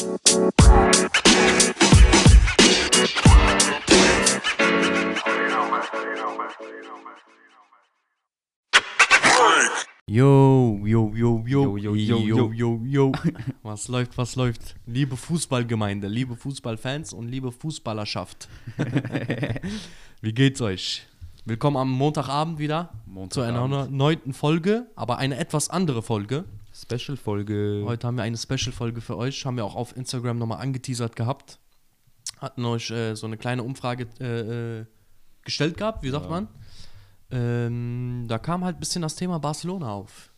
Yo, yo, yo, yo, Yo, yo, yo, yo, yo, yo. Was läuft, was läuft? Liebe Fußballgemeinde, liebe Fußballfans und liebe Fußballerschaft. Wie geht's euch? Willkommen am Montagabend wieder zu einer Montagabend. neunten Folge, aber eine etwas andere Folge. Special-Folge. Heute haben wir eine Special-Folge für euch, haben wir auch auf Instagram nochmal angeteasert gehabt. Hatten euch äh, so eine kleine Umfrage äh, äh, gestellt gehabt, wie sagt Ja. man? Ähm, da kam halt ein bisschen das Thema Barcelona auf.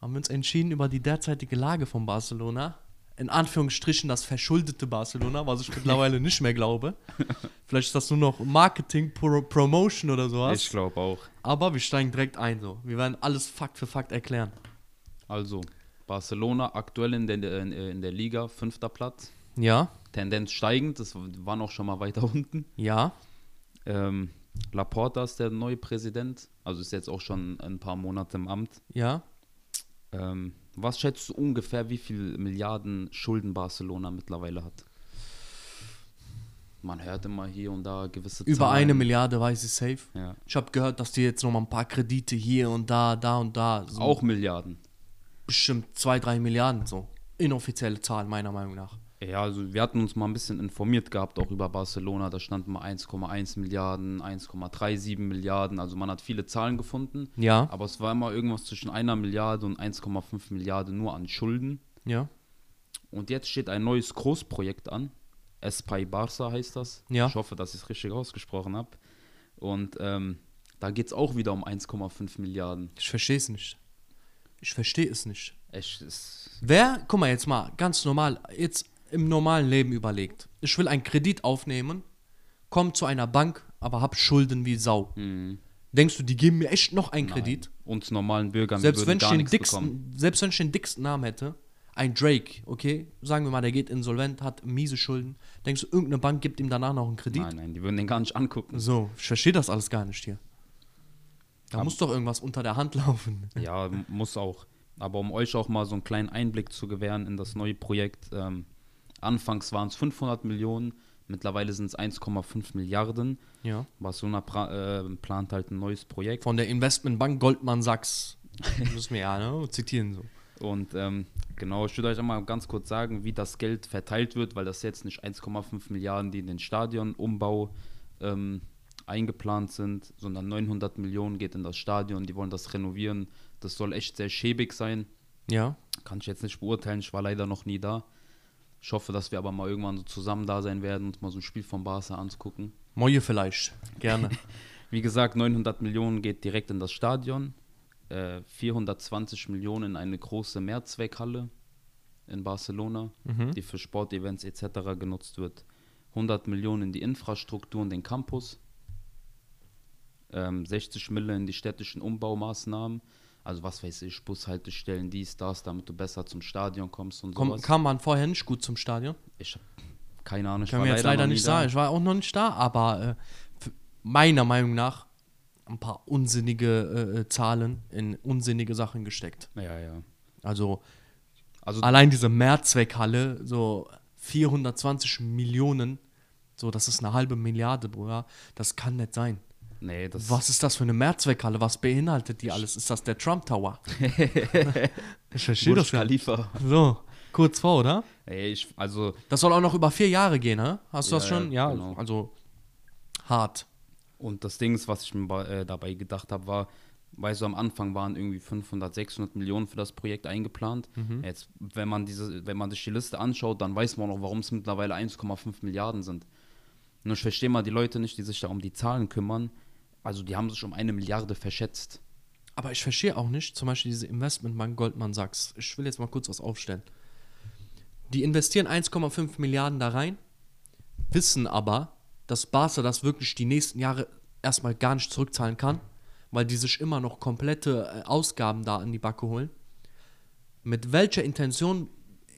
Haben wir uns entschieden über die derzeitige Lage von Barcelona. In Anführungsstrichen das verschuldete Barcelona, was ich mittlerweile nicht mehr glaube. Vielleicht ist das nur noch Marketing, Pro Promotion oder sowas. Ich glaube auch. Aber wir steigen direkt ein so. Wir werden alles Fakt für Fakt erklären. Also, Barcelona aktuell in der, in, der Liga, fünfter Platz. Ja, Tendenz steigend, das waren auch schon mal weiter unten. ja, Ähm, Laporta ist der neue Präsident, also ist jetzt auch schon ein paar Monate im Amt. ja. Ähm, was schätzt du ungefähr, wie viel Milliarden Schulden Barcelona mittlerweile hat? Man hört immer hier und da gewisse Über Zahlen. eine Milliarde weiß ich safe. Ja. Ich habe gehört, dass die jetzt noch mal ein paar Kredite hier und da, da und da. So Auch Milliarden. Bestimmt zwei, drei Milliarden so. Inoffizielle Zahl, meiner Meinung nach. Ja, also wir hatten uns mal ein bisschen informiert gehabt, auch über Barcelona. Da stand mal 1,1 Milliarden, 1,37 Milliarden. Also man hat viele Zahlen gefunden. Ja, Aber es war immer irgendwas zwischen einer Milliarde und 1,5 Milliarden nur an Schulden. ja, Und jetzt steht ein neues Großprojekt an. Espai Barça heißt das. Ja. Ich hoffe, dass ich es richtig ausgesprochen habe. Und ähm, da geht es auch wieder um 1,5 Milliarden. ich verstehe es nicht. Ich verstehe es nicht. Echt, Wer, guck mal jetzt mal, ganz normal, jetzt im normalen Leben überlegt. Ich will einen Kredit aufnehmen, komm zu einer Bank, aber hab Schulden wie Sau. Denkst du, die geben mir echt noch einen Kredit? uns normalen Bürgern, Selbst wenn, ich den nichts bekommen. dicksten, selbst wenn ich den dicksten Namen hätte, ein Drake, okay, sagen wir mal, der geht insolvent, hat miese Schulden, denkst du, irgendeine Bank gibt ihm danach noch einen Kredit? Nein, nein, die würden den gar nicht angucken. So, ich verstehe das alles gar nicht hier. Da muss doch irgendwas unter der Hand laufen. Ja, muss auch. Aber um euch auch mal so einen kleinen Einblick zu gewähren in das neue Projekt, ähm, anfangs waren es 500 Millionen, mittlerweile sind es 1,5 Milliarden. Ja. Barcelona pra- äh, plant halt ein neues Projekt. Von der Investmentbank Goldman Sachs. Müssen wir ja, ne? Zitieren so. Und ähm, genau, ich würde euch einmal ganz kurz sagen, wie das Geld verteilt wird, weil das jetzt nicht 1,5 Milliarden, die in den Stadionumbau ähm, eingeplant sind, sondern 900 Millionen geht in das Stadion, die wollen das renovieren. Das soll echt sehr schäbig sein. Ja. Kann ich jetzt nicht beurteilen, ich war leider noch nie da. Ich hoffe, dass wir aber mal irgendwann so zusammen da sein werden und mal so ein Spiel von Barca anzugucken. Moje vielleicht. Gerne. Wie gesagt, 900 Millionen geht direkt in das Stadion, äh, 420 Millionen in eine große Mehrzweckhalle in Barcelona, die für Sportevents etc. genutzt wird. 100 Millionen in die Infrastruktur und den Campus, ähm, 60 Millionen in die städtischen Umbaumaßnahmen, also was weiß ich, Bushaltestellen, dies, das, damit du besser zum Stadion kommst und Komm, sowas. kam man vorher nicht gut zum Stadion? Ich hab keine Ahnung, ich Können war wir jetzt leider nie nicht da. sagen. Ich war auch noch nicht da, aber äh, meiner Meinung nach ein paar unsinnige äh, äh, Zahlen in unsinnige Sachen gesteckt. Ja, ja. Also Also allein diese Mehrzweckhalle, so 420 Millionen, so das ist eine halbe Milliarde, Bruder. Das kann nicht sein. Nee, das Was ist das für eine Mehrzweckhalle? Was beinhaltet die alles? Ist das der Trump Tower? ich verstehe Burj das. Khalifa. So, kurz vor, oder? Ey, ich, also Das soll auch noch über vier Jahre gehen, hä? Hast du Ja, das schon? ja, genau. also hart. Und das Ding ist, was ich mir äh, dabei gedacht habe, war, weißt du, am Anfang waren irgendwie 500, 600 Millionen für das Projekt eingeplant. Mhm. Jetzt, wenn man diese, wenn man sich die Liste anschaut, dann weiß man auch, warum es mittlerweile 1,5 Milliarden sind. Und ich verstehe mal die Leute nicht, die sich da um die Zahlen kümmern. Also die haben sich um eine Milliarde verschätzt. Aber ich verstehe auch nicht, zum Beispiel diese Investmentbank Goldman Sachs. Ich will jetzt mal kurz was aufstellen. Die investieren 1,5 Milliarden da rein, wissen aber, dass Barca das wirklich die nächsten Jahre erstmal gar nicht zurückzahlen kann, weil die sich immer noch komplette äh, Ausgaben da in die Backe holen. Mit welcher Intention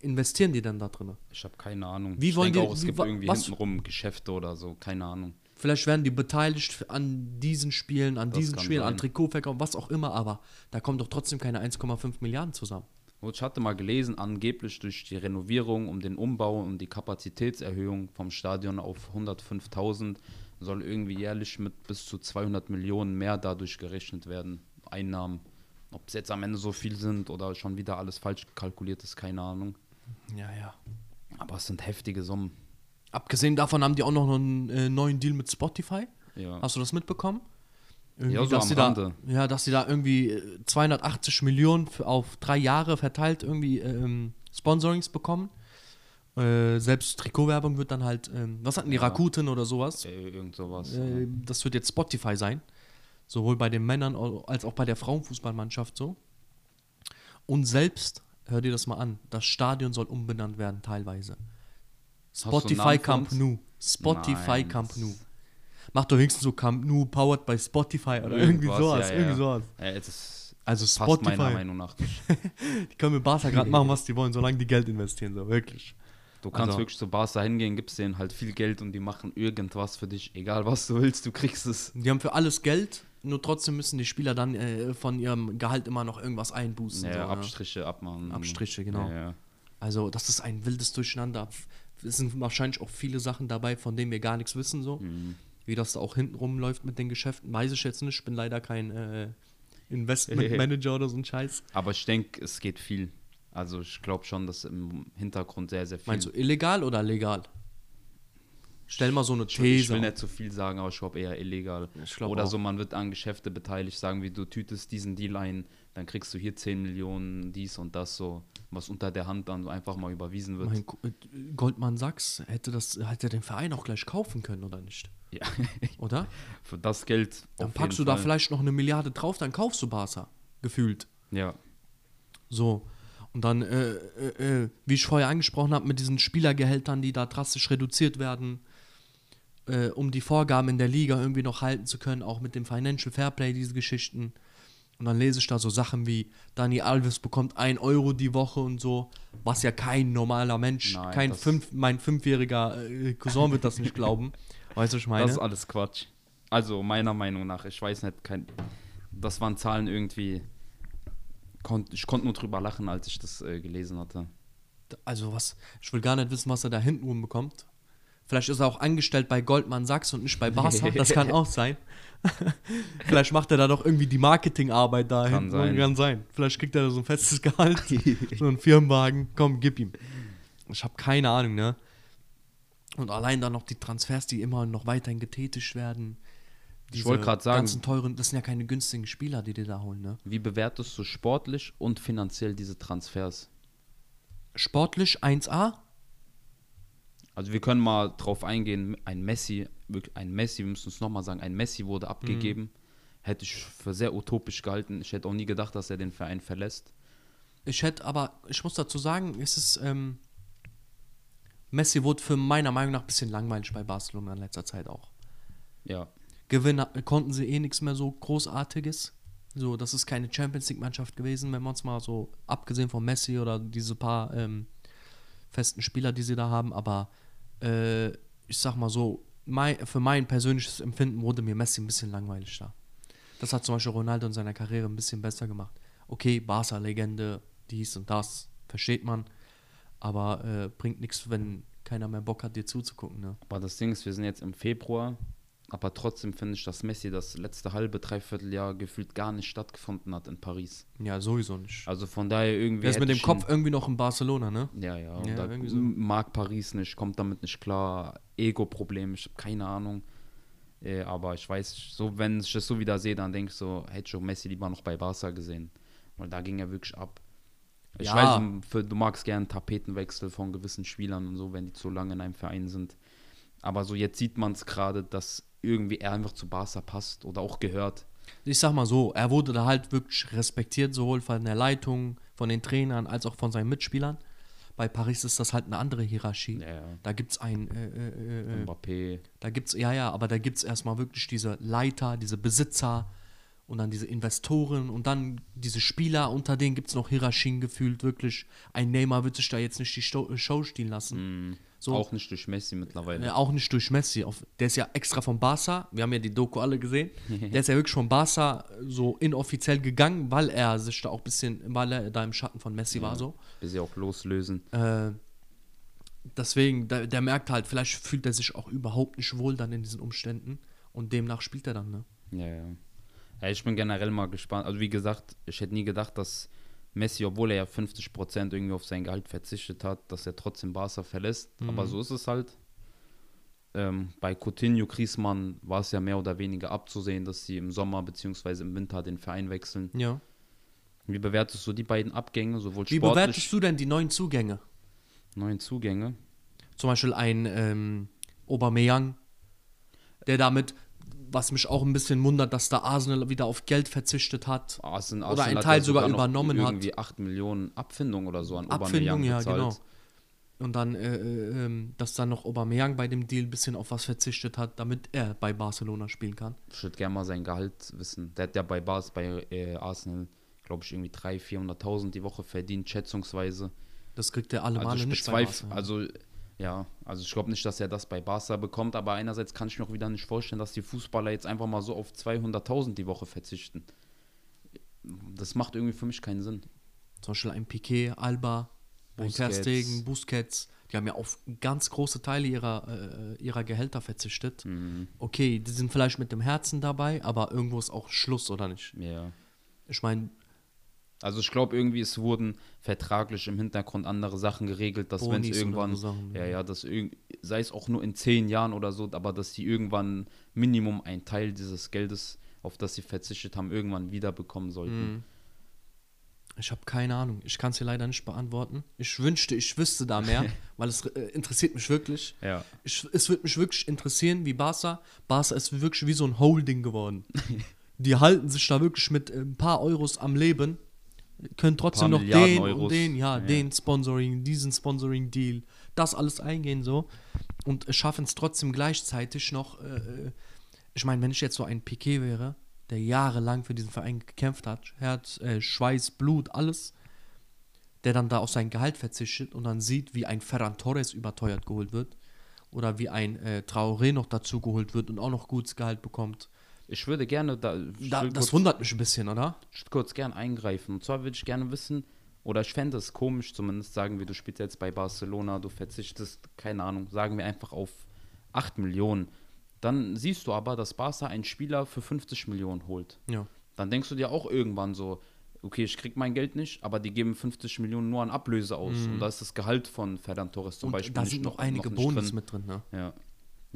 investieren die denn da drin? Ich habe keine Ahnung. Wie ich wollen denke die- auch, es wie- gibt irgendwie was- hintenrum Geschäfte oder so, keine Ahnung. Vielleicht werden die beteiligt an diesen Spielen, an Das diesen Spielen, an sein. Trikotverkauf, was auch immer, aber da kommen doch trotzdem keine 1,5 Milliarden zusammen. Und ich hatte mal gelesen, angeblich durch die Renovierung, um den Umbau und die Kapazitätserhöhung vom Stadion auf 105.000 soll irgendwie jährlich mit bis zu 200 Millionen mehr dadurch gerechnet werden. Einnahmen. Ob es jetzt am Ende so viel sind oder schon wieder alles falsch kalkuliert ist, keine Ahnung. Ja, ja. Aber es sind heftige Summen. Abgesehen davon haben die auch noch einen äh, neuen Deal mit Spotify. Ja. Hast du das mitbekommen? Irgendwie, Ja, so dass am die da, ja, dass sie da irgendwie äh, 280 Millionen für, auf drei Jahre verteilt irgendwie ähm, Sponsorings bekommen. Äh, selbst Trikotwerbung wird dann halt, ähm, was hatten die, Ja. Rakuten oder sowas? Äh, irgend sowas. Äh, das wird jetzt Spotify sein. Sowohl bei den Männern als auch bei der Frauenfußballmannschaft so. Und selbst, hör dir das mal an, das Stadion soll umbenannt werden teilweise. Spotify Camp? Nou. Spotify Nein, Camp Nou. Mach doch wenigstens so Camp Nou powered by Spotify oder irgendwie sowas. ja, irgendwie ja. sowas. Ja, Also passt Spotify. meiner Meinung nach. Die können mit Barca gerade machen, was die wollen, solange die Geld investieren, so wirklich. Du kannst Also- wirklich zu Barca hingehen, gibst denen halt viel Geld und die machen irgendwas für dich. Egal was du willst, du kriegst es. Die haben für alles Geld, nur trotzdem müssen die Spieler dann äh, von ihrem Gehalt immer noch irgendwas einbußen. Ja, so, ne? Abstriche abmachen. Abstriche, genau. Ja, ja. Also, das ist ein wildes Durcheinander. Es sind wahrscheinlich auch viele Sachen dabei, von denen wir gar nichts wissen, so. Mhm. Wie das da auch hinten rumläuft mit den Geschäften, weiß ich jetzt nicht. Ich bin leider kein äh, Investmentmanager oder so ein Scheiß. Aber ich denke, es geht viel. Also ich glaube schon, dass im Hintergrund sehr, sehr viel. Meinst du illegal oder legal? Stell mal so eine will- ich These. will nicht zu viel sagen, aber ich glaube eher illegal. Glaub Oder auch. so, man wird an Geschäfte beteiligt, sagen wie du tütest diesen Deal ein, dann kriegst du hier 10 Millionen, dies und das so, was unter der Hand dann einfach mal überwiesen wird. mein äh, Goldman Sachs hätte das hätte den Verein auch gleich kaufen können oder nicht? Ja. Oder? Für das Geld. Dann packst du jeden da Fall. vielleicht noch eine Milliarde drauf, dann kaufst du Barca. Gefühlt. Ja. So. Und dann, äh, äh, äh, wie ich vorher angesprochen habe, mit diesen Spielergehältern, die da drastisch reduziert werden, äh, um die Vorgaben in der Liga irgendwie noch halten zu können, auch mit dem Financial Fairplay, diese Geschichten. Und dann lese ich da so Sachen wie, Dani Alves bekommt 1 Euro die Woche und so, was ja kein normaler Mensch, Nein, kein fünf, mein fünfjähriger äh, Cousin wird das nicht glauben. Weißt du, was ich meine? Das ist alles Quatsch. Also meiner Meinung nach, ich weiß nicht, kein, das waren Zahlen irgendwie. Konnt, ich konnte nur drüber lachen, als ich das äh, gelesen hatte. also was, ich will gar nicht wissen, was er da hinten rum bekommt. Vielleicht ist er auch angestellt bei Goldman Sachs und nicht bei Barca. Das kann auch sein. Vielleicht macht er da doch irgendwie die Marketingarbeit da Kann sein. Kann sein. Vielleicht kriegt er da so ein festes Gehalt, so einen Firmenwagen. Komm, gib ihm. Ich habe keine Ahnung, ne? Und allein dann noch die Transfers, die immer noch weiterhin getätigt werden. Ich wollte Diese grad sagen- ganzen teuren, das sind ja keine günstigen Spieler, die die da holen, ne? Wie bewertest du sportlich und finanziell diese Transfers? Sportlich 1A, Also wir können mal drauf eingehen, ein Messi, ein Messi, wir müssen es nochmal sagen, ein Messi wurde abgegeben. Hätte ich für sehr utopisch gehalten. Ich hätte auch nie gedacht, dass er den Verein verlässt. Ich hätte aber, ich muss dazu sagen, es ist, ähm, Messi wurde für meiner Meinung nach ein bisschen langweilig bei Barcelona in letzter Zeit auch. Ja. Gewinnen konnten sie eh nichts mehr so Großartiges. So, das ist keine Champions League-Mannschaft gewesen, wenn man es mal so, abgesehen von Messi oder diese paar ähm, festen Spieler, die sie da haben, aber äh, ich sag mal so, mein, für mein persönliches Empfinden wurde mir Messi ein bisschen langweilig da. Das hat zum Beispiel Ronaldo in seiner Karriere ein bisschen besser gemacht. Okay, Barca-Legende, dies und das, versteht man, aber äh, bringt nichts, wenn keiner mehr Bock hat, dir zuzugucken. Ne? Aber das Ding ist, wir sind jetzt im Februar, aber trotzdem finde ich, dass Messi das letzte halbe, dreiviertel Jahr gefühlt gar nicht stattgefunden hat in Paris. Ja, sowieso nicht. Also von daher irgendwie. Der ist mit dem Kopf irgendwie noch in Barcelona, ne? Ja, ja. Und Ja, da so. mag Paris nicht, kommt damit nicht klar. Ego-Problem, ich habe keine Ahnung. Äh, aber ich weiß, so wenn ich das so wieder sehe, dann denke ich so, hätte ich auch Messi lieber noch bei Barca gesehen. Weil da ging er wirklich ab. Ich Ja. weiß, für, du magst gern Tapetenwechsel von gewissen Spielern und so, wenn die zu lange in einem Verein sind. Aber so jetzt sieht man es gerade, dass irgendwie er einfach zu Barca passt oder auch gehört. Ich sag mal so, er wurde da halt wirklich respektiert, sowohl von der Leitung, von den Trainern, als auch von seinen Mitspielern. Bei Paris ist das halt eine andere Hierarchie. Ja, ja. Da gibt's ein, äh, äh, äh, Mbappé. da gibt's, ja, ja, aber da gibt's erstmal wirklich diese Leiter, diese Besitzer und dann diese Investoren und dann diese Spieler, unter denen gibt's noch Hierarchien gefühlt, wirklich. Ein Neymar wird sich da jetzt nicht die Sto Show stehen lassen. So, Auch nicht durch Messi mittlerweile. äh, auch nicht durch Messi. Auf, der ist ja extra von Barca. Wir haben ja die Doku alle gesehen. Der ist ja wirklich von Barca so inoffiziell gegangen, weil er sich da auch ein bisschen, weil er da im Schatten von Messi war so. Bis sie auch loslösen. Äh, deswegen, der, der merkt halt, vielleicht fühlt er sich auch überhaupt nicht wohl dann in diesen Umständen und demnach spielt er dann, ne? Ja, ja. ja. Ich bin generell mal gespannt. Also wie gesagt, ich hätte nie gedacht, dass Messi, obwohl er ja 50% irgendwie auf sein Gehalt verzichtet hat, dass er trotzdem Barca verlässt. Aber so ist es halt. Ähm, bei Coutinho, Griezmann war es ja mehr oder weniger abzusehen, dass sie im Sommer bzw. im Winter den Verein wechseln. Ja. Wie bewertest du die beiden Abgänge, sowohl Wie sportlich, bewertest du denn die neuen Zugänge? neuen Zugänge? Zum Beispiel ein ähm, Aubameyang, der damit, was mich auch ein bisschen wundert, dass da Arsenal wieder auf Geld verzichtet hat. Arsenal, Oder ein hat Teil sogar noch übernommen hat. irgendwie 8 Millionen Abfindung oder so an Abfindung, ja, bezahlt. genau. Und dann, äh, äh, ähm, dass dann noch Aubameyang bei dem Deal ein bisschen auf was verzichtet hat, damit er bei Barcelona spielen kann. Ich würde gerne mal sein Gehalt wissen. Der hat ja bei, Bas, bei äh, Arsenal, glaube ich, irgendwie 300.000, 400.000 die Woche verdient, schätzungsweise. Das kriegt er alle Also nicht bei Barca. also ja, also ich glaube nicht, dass er das bei Barca bekommt, aber einerseits kann ich mir auch wieder nicht vorstellen, dass die Fußballer jetzt einfach mal so auf 200.000 die Woche verzichten. Das macht irgendwie für mich keinen Sinn. Zum Beispiel ein Piquet, Alba, Busquets. Stegen, Busquets. Die haben ja auf ganz große Teile ihrer, äh, ihrer Gehälter verzichtet. Mhm. Okay, die sind vielleicht mit dem Herzen dabei, aber irgendwo ist auch Schluss, oder nicht? Ja. Ich meine, Also ich glaube irgendwie, es wurden vertraglich im Hintergrund andere Sachen geregelt, dass wenn es irgendwann, so Sachen. ja, ja, dass sei es auch nur in zehn Jahren oder so, aber dass die irgendwann Minimum einen Teil dieses Geldes, auf das sie verzichtet haben, irgendwann wiederbekommen sollten. Mhm. ich habe keine Ahnung. Ich kann es dir leider nicht beantworten. Ich wünschte, ich wüsste da mehr, weil es äh, interessiert mich wirklich. Ja. Ich, es würde mich wirklich interessieren, wie Barca. Barca ist wirklich wie so ein Holding geworden. Die halten sich da wirklich mit äh, ein paar Euros am Leben, können trotzdem noch Milliarden den Euros. und den, ja, Ja. den Sponsoring, diesen Sponsoring-Deal, das alles eingehen so und schaffen es trotzdem gleichzeitig noch. Äh, äh, ich meine, wenn ich jetzt so ein Piquet wäre, der jahrelang für diesen Verein gekämpft hat, Herz, äh, Schweiß, Blut, alles, der dann da auf sein Gehalt verzichtet und dann sieht, wie ein Ferran Torres überteuert geholt wird oder wie ein äh, Traoré noch dazu geholt wird und auch noch gutes Gehalt bekommt. Ich würde gerne da, Da, das kurz, wundert mich ein bisschen, oder? ich würde kurz gern eingreifen. Und zwar würde ich gerne wissen, oder ich fände es komisch, zumindest sagen wir, du spielst jetzt bei Barcelona, du verzichtest, keine Ahnung, sagen wir einfach auf 8 Millionen. Dann siehst du aber, dass Barca einen Spieler für 50 Millionen holt. Ja. Dann denkst du dir auch irgendwann so, okay, ich krieg mein Geld nicht, aber die geben 50 Millionen nur an Ablöse aus. Und da ist das Gehalt von Ferran Torres zum Mhm. Und Beispiel da sind noch noch einige nicht Bonis drin. mit drin, ne? Ja.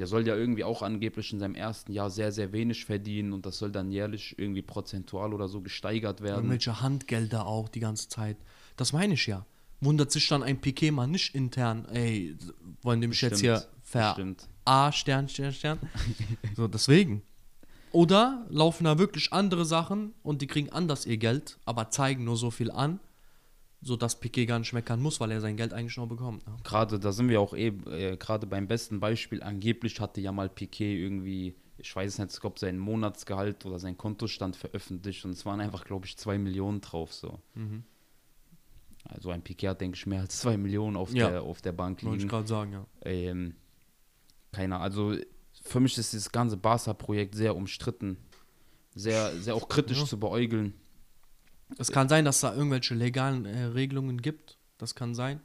Der soll ja irgendwie auch angeblich in seinem ersten Jahr sehr, sehr wenig verdienen und das soll dann jährlich irgendwie prozentual oder so gesteigert werden. Irgendwelche Handgelder auch die ganze Zeit. Das meine ich ja. Wundert sich dann ein Piquet mal nicht intern, ey, wollen die mich jetzt hier ver Stimmt. A, Stern, Stern, Stern. so, deswegen. Oder laufen da wirklich andere Sachen und die kriegen anders ihr Geld, aber zeigen nur so viel an, sodass Piquet gar nicht meckern muss, weil er sein Geld eigentlich noch bekommt. Ne? Gerade, da sind wir auch eben, äh, gerade beim besten Beispiel, angeblich hatte ja mal Piquet irgendwie, ich weiß nicht, ob sein Monatsgehalt oder sein Kontostand veröffentlicht und es waren einfach, glaube ich, zwei Millionen drauf so. Mhm. Also ein Piquet hat, denke ich, mehr als zwei Millionen auf, Ja. der, auf der Bank Wollte ich liegen. gerade sagen, ja. Ähm, keiner, also für mich ist dieses ganze Barca-Projekt sehr umstritten. Sehr, sehr auch kritisch Ja. zu beäugeln. Es kann sein, dass da irgendwelche legalen äh, Regelungen gibt. Das kann sein.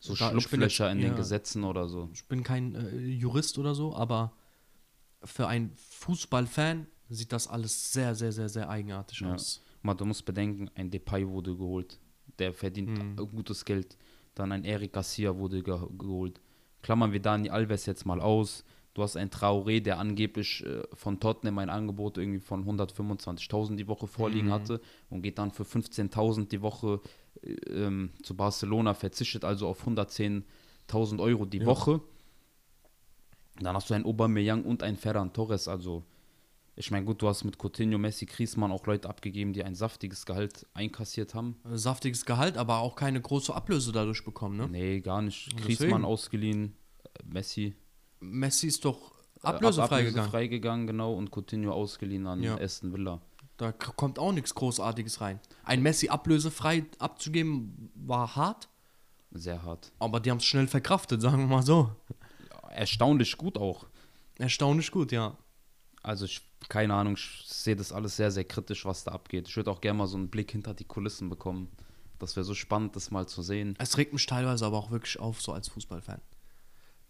So Da- Schlupflöcher in den ja. Gesetzen oder so. Ich bin kein äh, Jurist oder so, aber für einen Fußballfan sieht das alles sehr, sehr, sehr, sehr eigenartig Ja. aus. Mal, du musst bedenken, ein Depay wurde geholt. Der verdient Mhm. gutes Geld. Dann ein Eric Garcia wurde ge geholt. Klammern wir Dani Alves jetzt mal aus. Du hast einen Traoré, der angeblich äh, von Tottenham ein Angebot irgendwie von 125.000 die Woche vorliegen Mhm. hatte und geht dann für 15.000 die Woche äh, ähm, zu Barcelona, verzichtet also auf 110.000 Euro die Ja. Woche. Dann hast du einen Aubameyang und einen Ferran Torres, also ich meine, gut, du hast mit Coutinho, Messi, Griezmann auch Leute abgegeben, die ein saftiges Gehalt einkassiert haben. Äh, Saftiges Gehalt, aber auch keine große Ablöse dadurch bekommen, ne? Nee, gar nicht. Griezmann deswegen. ausgeliehen, Messi Messi ist doch äh, ablösefrei ab- gegangen. ablösefrei gegangen, genau, und Coutinho ausgeliehen an Ja. Aston Villa. Da kommt auch nichts Großartiges rein. Ein Messi ablösefrei abzugeben war hart. Sehr hart. Aber die haben es schnell verkraftet, sagen wir mal so. Erstaunlich gut auch. Erstaunlich gut, ja. Also ich, keine Ahnung, ich sehe das alles sehr, sehr kritisch, was da abgeht. Ich würde auch gerne mal so einen Blick hinter die Kulissen bekommen. Das wäre so spannend, das mal zu sehen. Es regt mich teilweise aber auch wirklich auf, so als Fußballfan.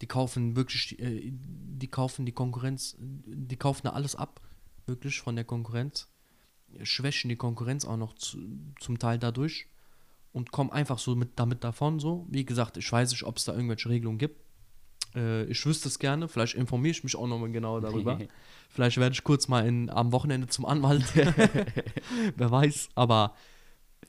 Die kaufen wirklich, äh, die kaufen die Konkurrenz, die kaufen da alles ab, wirklich von der Konkurrenz, schwächen die Konkurrenz auch noch zu, zum Teil dadurch und kommen einfach so mit, damit davon so. Wie gesagt, ich weiß nicht, ob es da irgendwelche Regelungen gibt. Äh, ich wüsste es gerne, vielleicht informiere ich mich auch nochmal genauer darüber. vielleicht werde ich kurz mal in, am Wochenende zum Anwalt. Wer weiß, aber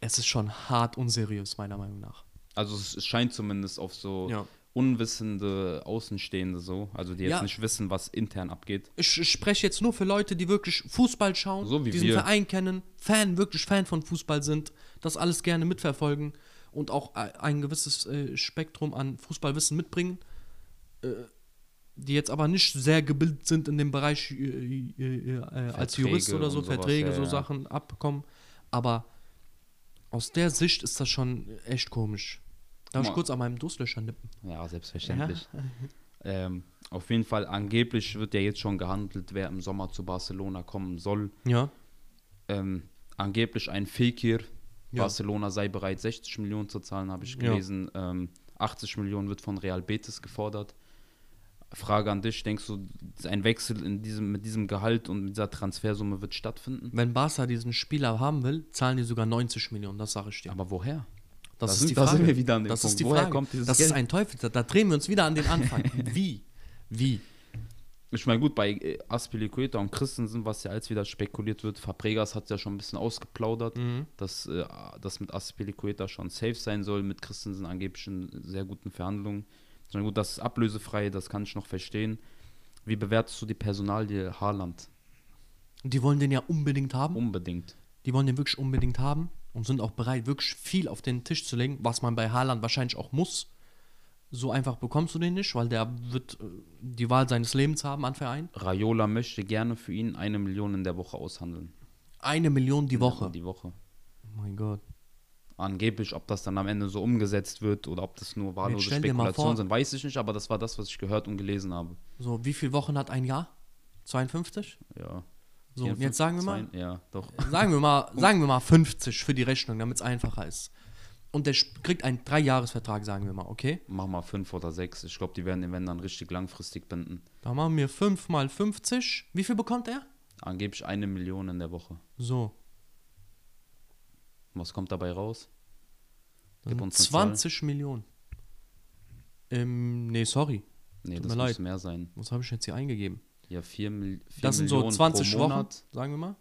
es ist schon hart unseriös, meiner Meinung nach. Also es, es scheint zumindest auf so Ja. Unwissende Außenstehende so, also die jetzt Ja. nicht wissen, was intern abgeht. Ich, ich spreche jetzt nur für Leute, die wirklich Fußball schauen, So wie diesen wir. Verein kennen, Fan, wirklich Fan von Fußball sind, das alles gerne mitverfolgen und auch äh, ein gewisses äh, Spektrum an Fußballwissen mitbringen, äh, die jetzt aber nicht sehr gebildet sind in dem Bereich äh, äh, äh, als Verträge Jurist oder so, und sowas, Verträge, ja, so. Sachen abkommen. Aber aus der Sicht ist das schon echt komisch. Darf ich kurz an meinem Durstlöcher nippen? Ja, selbstverständlich. Ähm, auf jeden Fall, angeblich wird ja jetzt schon gehandelt, wer im Sommer zu Barcelona kommen soll. Ja. Ähm, angeblich ein Fekir. Ja. Barcelona sei bereit, 60 Millionen zu zahlen, habe ich Ja. gelesen. Ähm, 80 Millionen wird von Real Betis gefordert. Frage an dich, denkst du, ein Wechsel in diesem, mit diesem Gehalt und mit dieser Transfersumme wird stattfinden? Wenn Barca diesen Spieler haben will, zahlen die sogar 90 Millionen, das sage ich dir. Aber woher? Das Da ist die da Frage. sind wir wieder an dem das Punkt. ist die Woher Frage. kommt dieses das Geld? ist ein Teufel. Da, da drehen wir uns wieder an den Anfang. Wie? Wie? Ich meine, gut, bei äh, Aspilicueta und Christensen, was ja als wieder spekuliert wird, Fabregas hat ja schon ein bisschen ausgeplaudert, Mhm. dass äh, das mit Aspilicueta schon safe sein soll, mit Christensen angeblich in sehr guten Verhandlungen. Ich meine, gut, das ist ablösefrei, das kann ich noch verstehen. Wie bewertest du die Personalie Haaland? Die wollen den ja unbedingt haben. Unbedingt. Die wollen den wirklich unbedingt haben und sind auch bereit, wirklich viel auf den Tisch zu legen, was man bei Haaland wahrscheinlich auch muss. So einfach bekommst du den nicht, weil der wird äh, die Wahl seines Lebens haben an Verein. Raiola möchte gerne für ihn eine Million in der Woche aushandeln. Eine Million die Woche. Die Woche. Oh mein Gott. Angeblich, ob das dann am Ende so umgesetzt wird oder ob das nur wahllose Spekulationen sind, weiß ich nicht, aber das war das, was ich gehört und gelesen habe. So, wie viele Wochen hat ein Jahr? 52? Ja. So, und jetzt sagen wir mal, Ja, doch. sagen wir mal, sagen wir mal 50 für die Rechnung, damit es einfacher ist. Und der kriegt einen Dreijahresvertrag, sagen wir mal, okay? Mach mal fünf oder sechs. Ich glaube, die werden den wenn dann richtig langfristig binden. Da machen wir 5 mal 50. Wie viel bekommt er? Angeblich eine Million in der Woche. So, Was kommt dabei raus? Gib uns eine Zahl. 20 Millionen. Ähm, nee, sorry. Nee, Tut das muss leid. mehr sein. Was habe ich jetzt hier eingegeben? Ja, vier, Mil vier Das sind so Millionen 20 pro Wochen, Monat. sagen wir mal.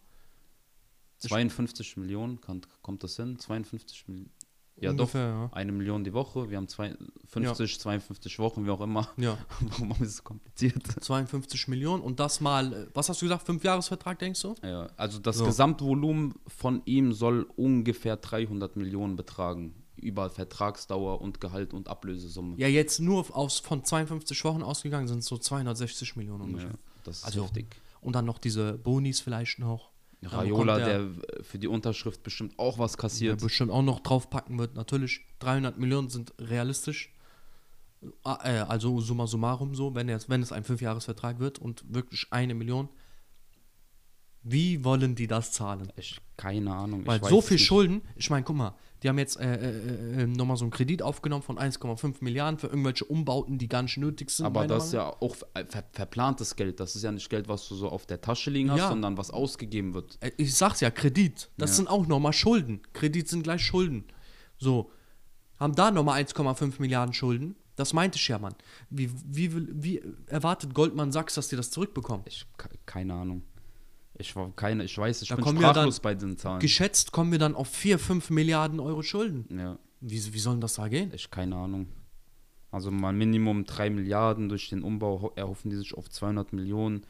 52 Millionen, kann, kommt das hin? 52 Millionen. Ja, Ungefähr, doch. Eine Million die Woche. Wir haben zwei, 50, 52 Wochen, wie auch immer. ja. ja. Warum ist es so kompliziert? 52 Millionen und das mal, äh, was hast du gesagt, 5-Jahresvertrag, denkst du? Ja, also das So. Gesamtvolumen von ihm soll ungefähr 300 Millionen betragen. Über Vertragsdauer und Gehalt und Ablösesumme. Ja, jetzt nur aus, von 52 Wochen ausgegangen sind es so 260 Millionen ungefähr. Ja, das ist Also, heftig. Und dann noch diese Bonis vielleicht noch. Raiola, bekommt der für die Unterschrift bestimmt auch was der kassiert. bestimmt auch noch draufpacken wird. Natürlich, 300 Millionen sind realistisch. Ah, äh, Also summa summarum so, wenn, jetzt, wenn es ein 5-Jahres-Vertrag wird und wirklich eine Million. Wie wollen die das zahlen? Ich, keine Ahnung. Weil so viel nicht. Schulden, ich meine, guck mal, die haben jetzt äh, äh, äh, nochmal so einen Kredit aufgenommen von 1,5 Milliarden für irgendwelche Umbauten, die gar nicht nötig sind. Aber das ist ja auch ver ver verplantes Geld. Das ist ja nicht Geld, was du so auf der Tasche liegen hast, Ja. sondern was ausgegeben wird. Äh, Ich sag's ja, Kredit. Das Ja. sind auch nochmal Schulden. Kredit sind gleich Schulden. So. Haben da nochmal 1,5 Milliarden Schulden. Das meinte ich ja, Mann. Wie, wie, wie erwartet Goldman Sachs, dass die das zurückbekommen? Ich ke- keine Ahnung. Ich war keine, ich weiß, ich Da bin sprachlos dann- bei den Zahlen. Geschätzt kommen wir dann auf 4, 5 Milliarden Euro Schulden. ja, Wie, wie soll das da gehen? ich keine Ahnung. Also mal Minimum 3 Milliarden durch den Umbau ho- erhoffen die sich auf 200 Millionen.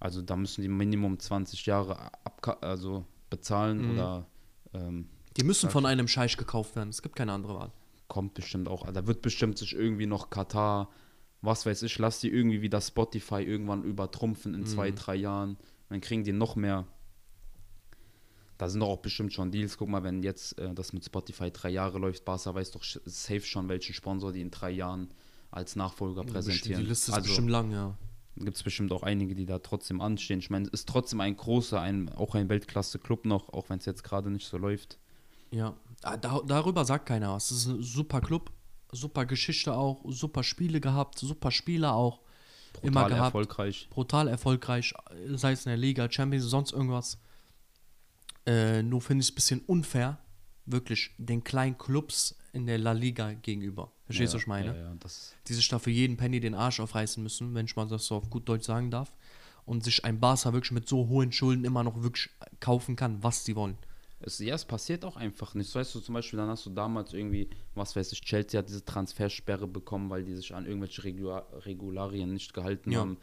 Also da müssen die Minimum 20 Jahre abka also bezahlen Mhm. oder ähm, Die müssen von einem Scheich gekauft werden. Es gibt keine andere Wahl. kommt bestimmt auch. Da wird bestimmt sich irgendwie noch Katar, was weiß ich, lass die irgendwie wieder Spotify irgendwann übertrumpfen in Mhm. zwei, drei Jahren. Dann kriegen die noch mehr Da sind doch auch bestimmt schon Deals. Guck mal, wenn jetzt äh, das mit Spotify drei Jahre läuft, Barca weiß doch safe schon, welchen Sponsor die in drei Jahren als Nachfolger präsentieren. Die Liste ist also bestimmt lang, ja. gibt es bestimmt auch einige, die da trotzdem anstehen. Ich meine, es ist trotzdem ein großer, ein, auch ein Weltklasse-Club noch, auch wenn es jetzt gerade nicht so läuft. Ja, Ah, da, darüber sagt keiner was. Das ist ein super Club, super Geschichte auch, super Spiele gehabt, super Spieler auch. Immer Brutal gehabt. erfolgreich. Brutal erfolgreich, sei es in der Liga, Champions, sonst irgendwas. Äh, nur finde ich es ein bisschen unfair, wirklich den kleinen Clubs in der La Liga gegenüber. Verstehst du, was ich meine? Ja, ja, die sich da für jeden Penny den Arsch aufreißen müssen, wenn ich mal das so auf gut Deutsch sagen darf. Und sich ein Barca wirklich mit so hohen Schulden immer noch wirklich kaufen kann, was sie wollen. Es, ja, es passiert auch einfach nicht. So, weißt du, zum Beispiel, dann hast du damals irgendwie, was weiß ich, Chelsea hat diese Transfersperre bekommen, weil die sich an irgendwelche Regula Regularien nicht gehalten Ja. haben.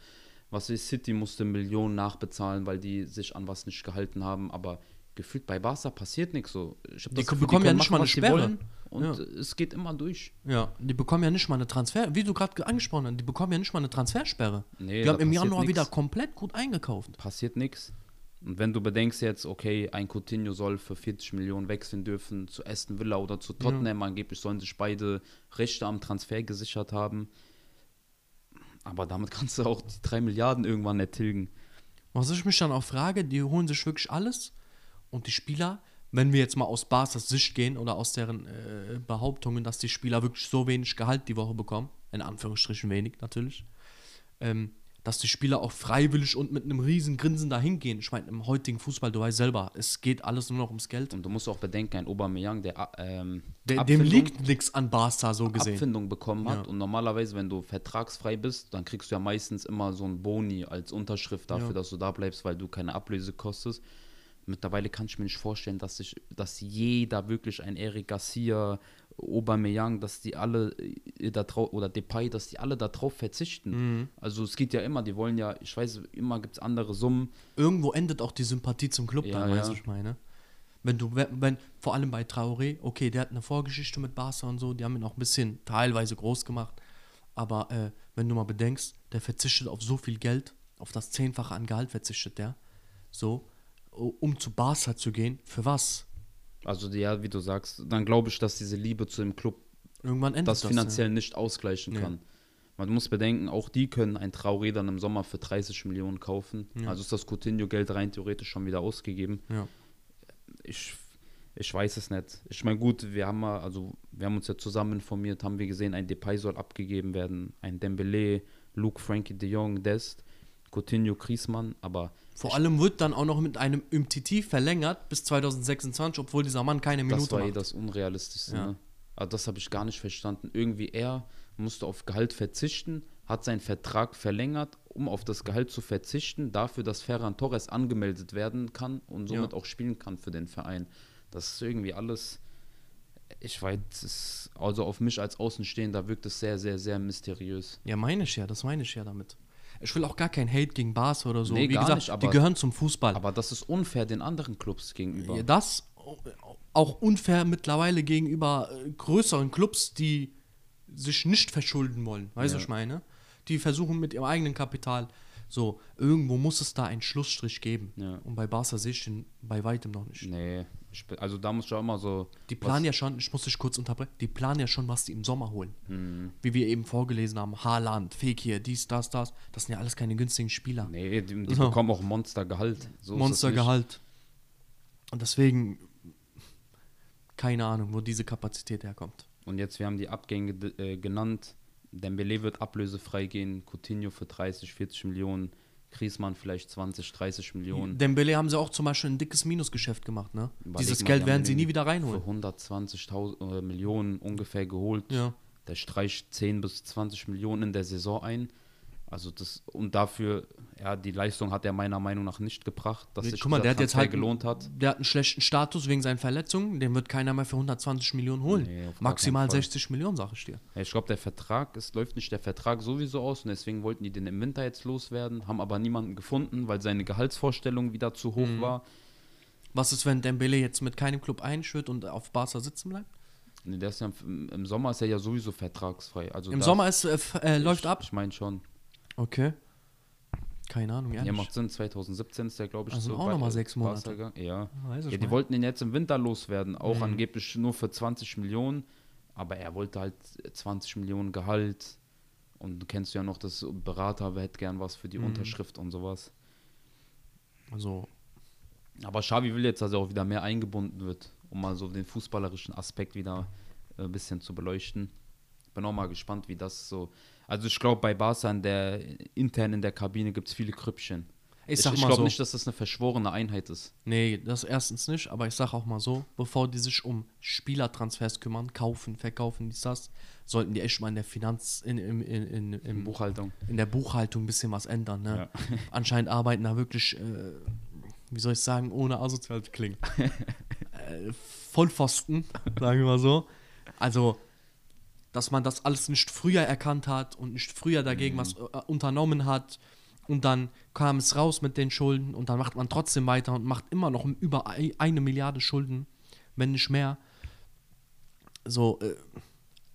Was weiß City musste Millionen nachbezahlen, weil die sich an was nicht gehalten haben, aber gefühlt bei Barca passiert nichts so. Die Gefühl, bekommen ja können nicht mal eine Sperre. wollen Und Ja. es geht immer durch. Ja, die bekommen ja nicht mal eine Transfer, wie du gerade angesprochen hast, die bekommen ja nicht mal eine Transfersperre. Nee, die haben im Januar nix. wieder komplett gut eingekauft. Passiert nichts. Und wenn du bedenkst jetzt, okay, ein Coutinho soll für 40 Millionen wechseln dürfen zu Aston Villa oder zu Tottenham, angeblich sollen sich beide Rechte am Transfer gesichert haben. Aber damit kannst du auch die 3 Milliarden irgendwann ertilgen. Was ich mich dann auch frage, die holen sich wirklich alles und die Spieler, wenn wir jetzt mal aus Barca's Sicht gehen oder aus deren äh, Behauptungen, dass die Spieler wirklich so wenig Gehalt die Woche bekommen, in Anführungsstrichen wenig natürlich, ähm, dass die Spieler auch freiwillig und mit einem riesen Grinsen dahin gehen. Ich meine, im heutigen Fußball, du weißt selber, es geht alles nur noch ums Geld. Und du musst auch bedenken, ein Aubameyang, der ähm, Der, dem liegt nichts an Barca so gesehen. Abfindung bekommen hat. Ja. Und normalerweise, wenn du vertragsfrei bist, dann kriegst du ja meistens immer so ein Boni als Unterschrift dafür, Ja. dass du da bleibst, weil du keine Ablöse kostest. Mittlerweile kann ich mir nicht vorstellen, dass sich, dass jeder wirklich ein Eric Garcia, Aubameyang, dass die alle äh, da drauf, oder Depay, dass die alle da drauf verzichten. Mhm. Also es geht ja immer, die wollen ja, ich weiß, immer gibt es andere Summen. Irgendwo endet auch die Sympathie zum Club Ja, dann, weißt du, ja. was ich meine? Wenn du, wenn, wenn, vor allem bei Traoré, okay, der hat eine Vorgeschichte mit Barca und so, die haben ihn auch ein bisschen teilweise groß gemacht. Aber äh, wenn du mal bedenkst, der verzichtet auf so viel Geld, auf das Zehnfache an Gehalt verzichtet der, so, um zu Barca zu gehen, für was? Also ja, wie du sagst, dann glaube ich, dass diese Liebe zu dem Club Irgendwann endet das das. finanziell nicht ausgleichen Nee. kann. Man muss bedenken, auch die können ein Traoré dann im Sommer für 30 Millionen kaufen. Ja. Also ist das Coutinho-Geld rein theoretisch schon wieder ausgegeben. Ja. ja. Ich, ich weiß es nicht. Ich meine, gut, wir haben mal, also wir haben uns ja zusammen informiert, haben wir gesehen, ein Depay soll abgegeben werden, ein Dembele, Luke, Frankie de Jong, Dest, Coutinho, Griezmann, aber Vor allem wird dann auch noch mit einem MTT verlängert bis 2026, obwohl dieser Mann keine das Minute war eh macht. das Unrealistischste. Ja. Ne? Also das habe ich gar nicht verstanden. Irgendwie er musste auf Gehalt verzichten, hat seinen Vertrag verlängert, um auf das Gehalt zu verzichten, dafür, dass Ferran Torres angemeldet werden kann und somit Ja. auch spielen kann für den Verein. Das ist irgendwie alles, ich weiß, also auf mich als Außenstehender wirkt es sehr, sehr, sehr mysteriös. Ja, meine ich ja, das meine ich ja damit. Ich will auch gar kein Hate gegen Barca oder so. Nee, Wie gar gesagt, nicht, die aber- gehören zum Fußball. Aber das ist unfair den anderen Clubs gegenüber. Ja, das auch unfair mittlerweile gegenüber äh, größeren Clubs, die sich nicht verschulden wollen. Weißt du, Ja. was ich meine? Die versuchen mit ihrem eigenen Kapital. So, irgendwo muss es da einen Schlussstrich geben. Ja. Und bei Barca sehe ich den bei weitem noch nicht. Nee, also da muss ich auch immer so. Die planen ja schon, ich muss dich kurz unterbrechen, die planen ja schon, was die im Sommer holen. Hm. Wie wir eben vorgelesen haben, Haaland, Fekir, dies, das, das. Das sind ja alles keine günstigen Spieler. Nee, die, die So. bekommen auch Monstergehalt. So. Monstergehalt. Und deswegen, keine Ahnung, wo diese Kapazität herkommt. Und jetzt, wir haben die Abgänge äh, genannt. Dembele wird ablösefrei gehen, Coutinho für 30, 40 Millionen, Griezmann vielleicht 20, 30 Millionen. Dembele haben sie auch zum Beispiel ein dickes Minusgeschäft gemacht, ne? Überleg Dieses mal, Geld werden sie nie wieder Für reinholen. 120.000 äh, Millionen ungefähr geholt. Ja. Der streicht 10 bis 20 Millionen in der Saison ein. Also das, und dafür, ja, die Leistung hat er meiner Meinung nach nicht gebracht, dass sich Guck mal, der hat jetzt halt gelohnt hat. Der hat einen schlechten Status wegen seinen Verletzungen. Den wird keiner mehr für 120 Millionen holen. Nee, Maximal keinen Fall. 60 Millionen, sag ich dir. Ja, ich glaube, der Vertrag, es läuft nicht der Vertrag sowieso aus und deswegen wollten die den im Winter jetzt loswerden, haben aber niemanden gefunden, weil seine Gehaltsvorstellung wieder zu hoch Mhm. war. Was ist, wenn Dembele jetzt mit keinem Club einschwört und auf Barca sitzen bleibt? Nee, der ist ja, im, Im Sommer ist er ja sowieso vertragsfrei. Also Im Sommer ist, äh, äh, läuft ich, ab. Ich meine schon. Okay. Keine Ahnung, Ja, ehrlich. macht Sinn. 2017 ist der, glaube ich, Also so auch bei- noch mal äh, sechs Monate. gegangen. Ja. Ja, die mal. wollten ihn jetzt im Winter loswerden, auch Mhm. angeblich nur für 20 Millionen, aber er wollte halt 20 Millionen Gehalt und du kennst ja noch, das Berater hätte gern was für die Mhm. Unterschrift und sowas. Also, Aber Xavi will jetzt, dass er auch wieder mehr eingebunden wird, um mal so den fußballerischen Aspekt wieder äh, ein bisschen zu beleuchten. Bin auch mal gespannt, wie das so. Also ich glaube, bei Barca in der, intern in der Kabine gibt es viele Krüppchen. ich Ich, ich glaube so. nicht, dass das eine verschworene Einheit ist. Nee, das erstens nicht, aber ich sag auch mal so, bevor die sich um Spielertransfers kümmern, kaufen, verkaufen, dies, das, sollten die echt mal in der Finanz, in, in, in, in, In Buchhaltung. in der Buchhaltung ein bisschen was ändern. Ne? Ja. Anscheinend arbeiten da wirklich, äh, wie soll ich sagen, ohne asozial zu klingen. äh, Vollpfosten, sagen wir mal so. Also, dass man das alles nicht früher erkannt hat und nicht früher dagegen was äh, unternommen hat. Und dann kam es raus mit den Schulden und dann macht man trotzdem weiter und macht immer noch über ei- eine Milliarde Schulden, wenn nicht mehr. So äh,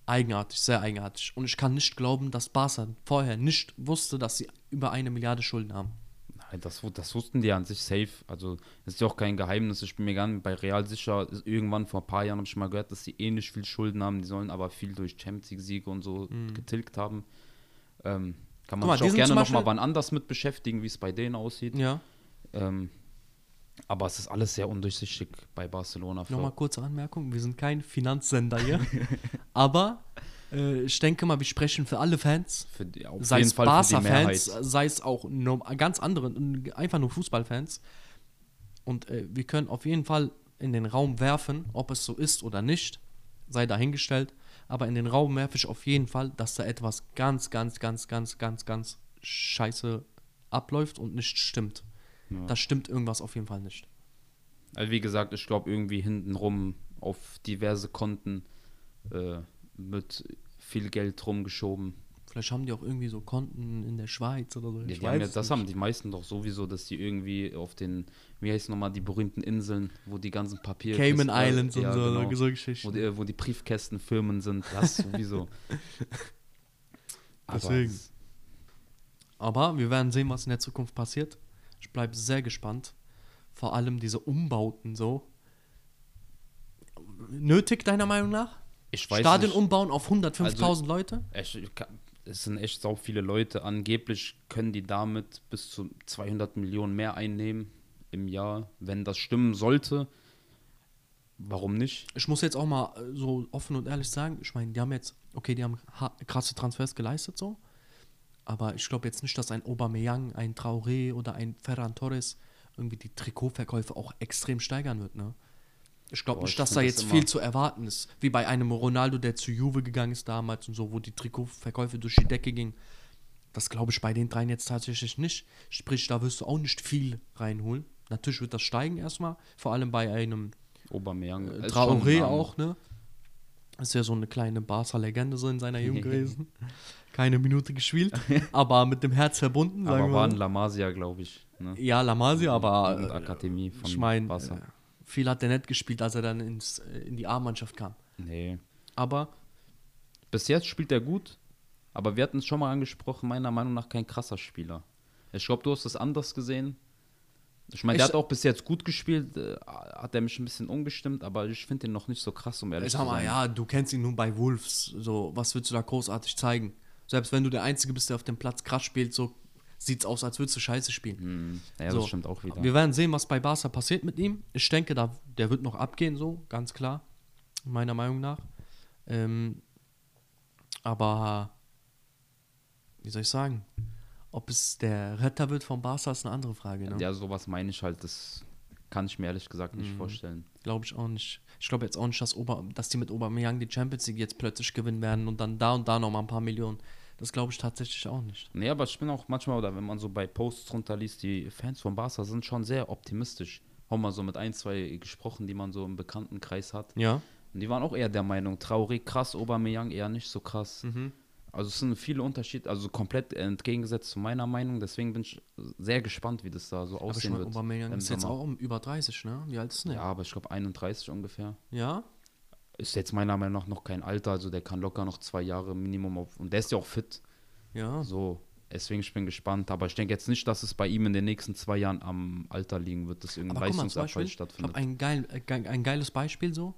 eigenartig, sehr eigenartig. Und ich kann nicht glauben, dass Barca vorher nicht wusste, dass sie über eine Milliarde Schulden haben. Das, das wussten die an sich safe. Also, ist ja auch kein Geheimnis. Ich bin mir gar nicht bei Real sicher. Irgendwann vor ein paar Jahren habe ich mal gehört, dass sie ähnlich viel Schulden haben. Die sollen aber viel durch Champions League-Siege und so getilgt haben. Ähm, kann man Mhm. Mal, sich auch gerne zum noch mal Beispiel- wann anders mit beschäftigen, wie es bei denen aussieht. Ja. Ähm, aber es ist alles sehr undurchsichtig bei Barcelona. Nochmal kurze Anmerkung, wir sind kein Finanzsender hier. aber äh, ich denke mal, wir sprechen für alle Fans. für die, auf sei jeden es Fall Barca-Fans, sei es auch nur, ganz andere, einfach nur Fußballfans. Und äh, wir können auf jeden Fall in den Raum werfen, ob es so ist oder nicht, sei dahingestellt. Aber in den Raum werfe ich auf jeden Fall, dass da etwas ganz, ganz, ganz, ganz, ganz, ganz scheiße abläuft und nicht stimmt. Ja. Da stimmt irgendwas auf jeden Fall nicht. Also wie gesagt, ich glaube irgendwie hintenrum auf diverse Konten äh, wird viel Geld rumgeschoben. Vielleicht haben die auch irgendwie so Konten in der Schweiz oder so. Ja, die haben ja, das nicht. haben die meisten doch sowieso, dass die irgendwie auf den, wie heißt nochmal, die berühmten Inseln, wo die ganzen Papier... Cayman äh, Islands und ja, so, genau. so wo, Geschichten. die, wo die Briefkästenfirmen sind, das sowieso. Aber Deswegen. es- Aber wir werden sehen, was in der Zukunft passiert. Ich bleibe sehr gespannt. Vor allem diese Umbauten so. Nötig, deiner Meinung nach? Ich weiß Stadion nicht. Also umbauen auf 105.000 Leute? Echt, ich kann- Es sind echt sau viele Leute. Angeblich können die damit bis zu 200 Millionen mehr einnehmen im Jahr. Wenn das stimmen sollte, warum nicht? Ich muss jetzt auch mal äh, so offen und ehrlich sagen, ich meine, die haben jetzt, okay, die haben ha- krasse Transfers geleistet so, aber ich glaube jetzt nicht, dass ein Aubameyang, ein Traoré oder ein Ferran Torres irgendwie die Trikotverkäufe auch extrem steigern wird, ne? Ich glaube nicht, ich dass da das jetzt immer- viel zu erwarten ist. Wie bei einem Ronaldo, der zu Juve gegangen ist damals und so, wo die Trikotverkäufe durch die Decke gingen. Das glaube ich bei den dreien jetzt tatsächlich nicht. Sprich, da wirst du auch nicht viel reinholen. Natürlich wird das steigen erstmal, vor allem bei einem Aubameyang. äh, schon ein Traoré auch, ne? Ist ja so eine kleine Barca-Legende so in seiner Jugend gewesen. Keine Minute gespielt, aber mit dem Herz verbunden, sagen Aber wir. La Masia, glaube ich. Ne? Ja, La Masia, aber Und äh, Akademie von ich meine, Barca. äh, viel hat er nicht gespielt, als er dann ins, äh, in die A-Mannschaft kam. Nee. Aber Bis jetzt spielt er gut, aber wir hatten es schon mal angesprochen, meiner Meinung nach kein krasser Spieler. Ich glaube, du hast es anders gesehen. Ich meine, der hat auch bis jetzt gut gespielt, äh, hat er mich ein bisschen umgestimmt, aber ich finde ihn noch nicht so krass, um ehrlich ich zu sag mal, sein. ja, du kennst ihn nur bei Wolves. So, was willst du da großartig zeigen? Selbst wenn du der Einzige bist, der auf dem Platz krass spielt, so sieht's aus, als würdest du scheiße spielen. Hm, ja, So. das stimmt auch wieder. Wir werden sehen, was bei Barca passiert mit ihm. Ich denke, da, der wird noch abgehen, so, ganz klar. Meiner Meinung nach. Ähm, aber, wie soll ich sagen? Ob es der Retter wird von Barca, ist eine andere Frage. Ne? Ja, sowas meine ich halt, das kann ich mir ehrlich gesagt Mhm. nicht vorstellen. Glaube ich auch nicht. Ich glaube jetzt auch nicht, dass, Ober, dass die mit Aubameyang die Champions League jetzt plötzlich gewinnen werden und dann da und da noch mal ein paar Millionen. Das glaube ich tatsächlich auch nicht. Nee, aber ich bin auch manchmal, oder wenn man so bei Posts runterliest, die Fans von Barca sind schon sehr optimistisch. Haben mal so mit ein, zwei gesprochen, die man so im Bekanntenkreis hat. Ja. Und die waren auch eher der Meinung, Traoré krass, Aubameyang eher nicht so krass. Mhm. Also es sind viele Unterschiede, also komplett entgegengesetzt zu meiner Meinung. Deswegen bin ich sehr gespannt, wie das da so Aber ich meine, wird. Aubameyang ist jetzt auch um über 30, ne? Wie alt ist denn Ja, aber ich glaube 31 ungefähr. Ja? Ist jetzt meiner Meinung nach noch kein Alter, also der kann locker noch zwei Jahre Minimum auf. Und der ist ja auch fit. Ja. So, Deswegen ich bin gespannt. Aber ich denke jetzt nicht, dass es bei ihm in den nächsten zwei Jahren am Alter liegen wird, dass irgendein Leistungsabfall stattfindet. habe ein, geil, äh, ein geiles Beispiel so.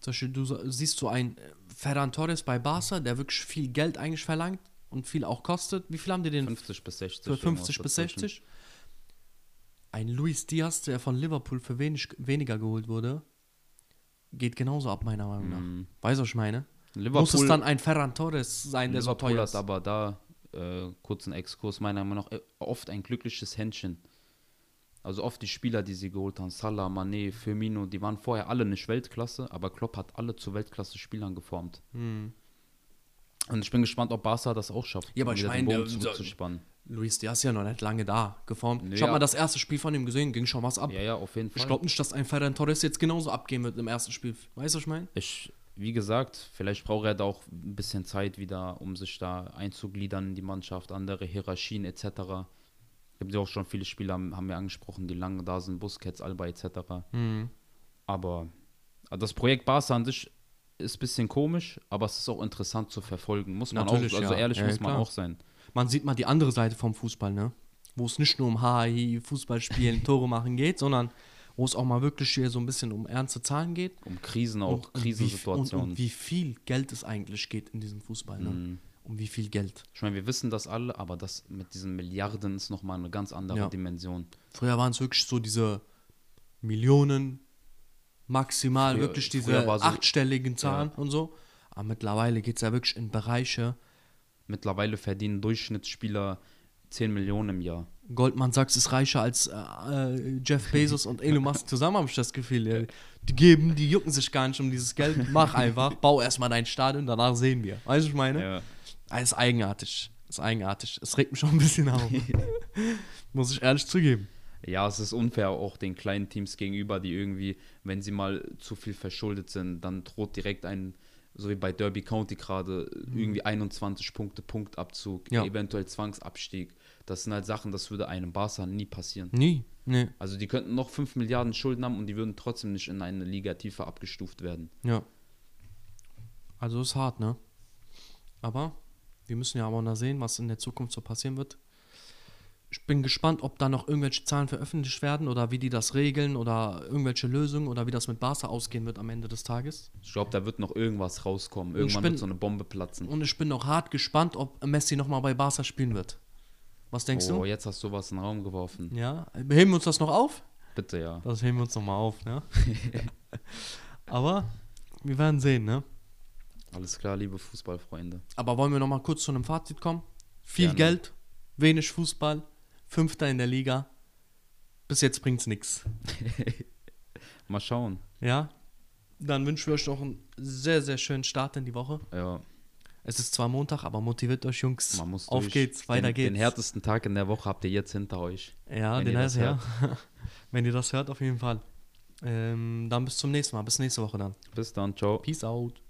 Zum Beispiel, du siehst so ein äh, Ferran Torres bei Barca, der wirklich viel Geld eigentlich verlangt und viel auch kostet. Wie viel haben die den 50 bis 60. für 50 bis irgendwas dazwischen. 60? Ein Luis Diaz, der von Liverpool für wenig, weniger geholt wurde, geht genauso ab, meiner Meinung nach. Mhm. Weißt du, was ich meine? Liverpool, Muss es dann ein Ferran Torres sein, der so Liverpool teuer hat ist? aber da, äh, kurzen Exkurs, meiner Meinung nach, äh, oft ein glückliches Händchen. Also oft die Spieler, die sie geholt haben, Salah, Mané, Firmino, die waren vorher alle nicht Weltklasse, aber Klopp hat alle zu Weltklasse-Spielern geformt. Hm. Und ich bin gespannt, ob Barca das auch schafft, Ja, aber um ich meine, so-. Luis Diaz ist ja noch nicht lange da geformt. Nee, ich habe ja. mal das erste Spiel von ihm gesehen, ging schon was ab. Ja, ja, auf jeden Fall. Ich glaube nicht, dass ein Ferran Torres jetzt genauso abgehen wird im ersten Spiel. Weißt du, was ich meine? Ich, wie gesagt, vielleicht braucht er da auch ein bisschen Zeit wieder, um sich da einzugliedern in die Mannschaft, andere Hierarchien etc. Gibt ja auch schon viele Spieler, haben wir angesprochen, die lange da sind, Busquets, Alba etc. Aber also das Projekt Barca an sich ist ein bisschen komisch, aber es ist auch interessant zu verfolgen. Muss man Natürlich, auch, also ja. ehrlich Ja, muss man klar. auch sein. Man sieht mal die andere Seite vom Fußball, ne? Wo es nicht nur um HI, Fußball spielen, Tore machen geht, sondern wo es auch mal wirklich hier so ein bisschen um ernste Zahlen geht. Um Krisen auch, und, wie, und, Krisensituationen. und wie viel Geld es eigentlich geht in diesem Fußball, ne? Mhm. Um wie viel Geld. Ich meine, wir wissen das alle, aber das mit diesen Milliarden ist nochmal eine ganz andere Ja. Dimension. Früher waren es wirklich so diese Millionen, maximal Früher- wirklich diese so- achtstelligen Zahlen und so. Aber mittlerweile geht es ja wirklich in Bereiche. Mittlerweile verdienen Durchschnittsspieler 10 Millionen im Jahr. Goldman Sachs ist reicher als äh, äh, Jeff Bezos und Elon Musk zusammen, habe ich das Gefühl. Ja. Die geben, die jucken sich gar nicht um dieses Geld. Mach einfach, bau erstmal dein Stadion, danach sehen wir. Weißt du, was ich meine? Ja. Ah, ist eigenartig. Ist eigenartig. Es regt mich schon ein bisschen auf. Muss ich ehrlich zugeben. Ja, es ist unfair auch den kleinen Teams gegenüber, die irgendwie, wenn sie mal zu viel verschuldet sind, dann droht direkt ein, so wie bei Derby County gerade, irgendwie 21 Punkte Punktabzug, Ja. eventuell Zwangsabstieg. Das sind halt Sachen, das würde einem Barca nie passieren. Nie. Nee. Also die könnten noch 5 Milliarden Schulden haben und die würden trotzdem nicht in eine Liga tiefer abgestuft werden. Ja. Also ist hart, ne? Aber wir müssen ja aber noch sehen, was in der Zukunft so passieren wird. Ich bin gespannt, ob da noch irgendwelche Zahlen veröffentlicht werden oder wie die das regeln oder irgendwelche Lösungen oder wie das mit Barca ausgehen wird am Ende des Tages. Ich glaube, da wird noch irgendwas rauskommen. Irgendwann bin- wird so eine Bombe platzen. Und ich bin auch hart gespannt, ob Messi nochmal bei Barca spielen wird. Was denkst oh, du? jetzt hast du was in den Raum geworfen. Ja, heben wir uns das noch auf? Bitte, ja. Das heben wir uns nochmal auf, ne? Aber wir werden sehen, ne? Alles klar, liebe Fußballfreunde. Aber wollen wir noch mal kurz zu einem Fazit kommen? Viel Gerne. Geld, wenig Fußball, Fünfter in der Liga. Bis jetzt bringt's nichts. Mal schauen. Ja? Dann wünschen wir euch noch einen sehr, sehr schönen Start in die Woche. Ja, Es ist zwar Montag, aber motiviert euch, Jungs. man muss Auf geht's, weiter den, geht's. Den härtesten Tag in der Woche habt ihr jetzt hinter euch. ja, wenn den ihr heißt das ja. Wenn ihr das hört, auf jeden Fall. Ähm, dann bis zum nächsten Mal. Bis nächste Woche dann. Bis dann, ciao. Peace out.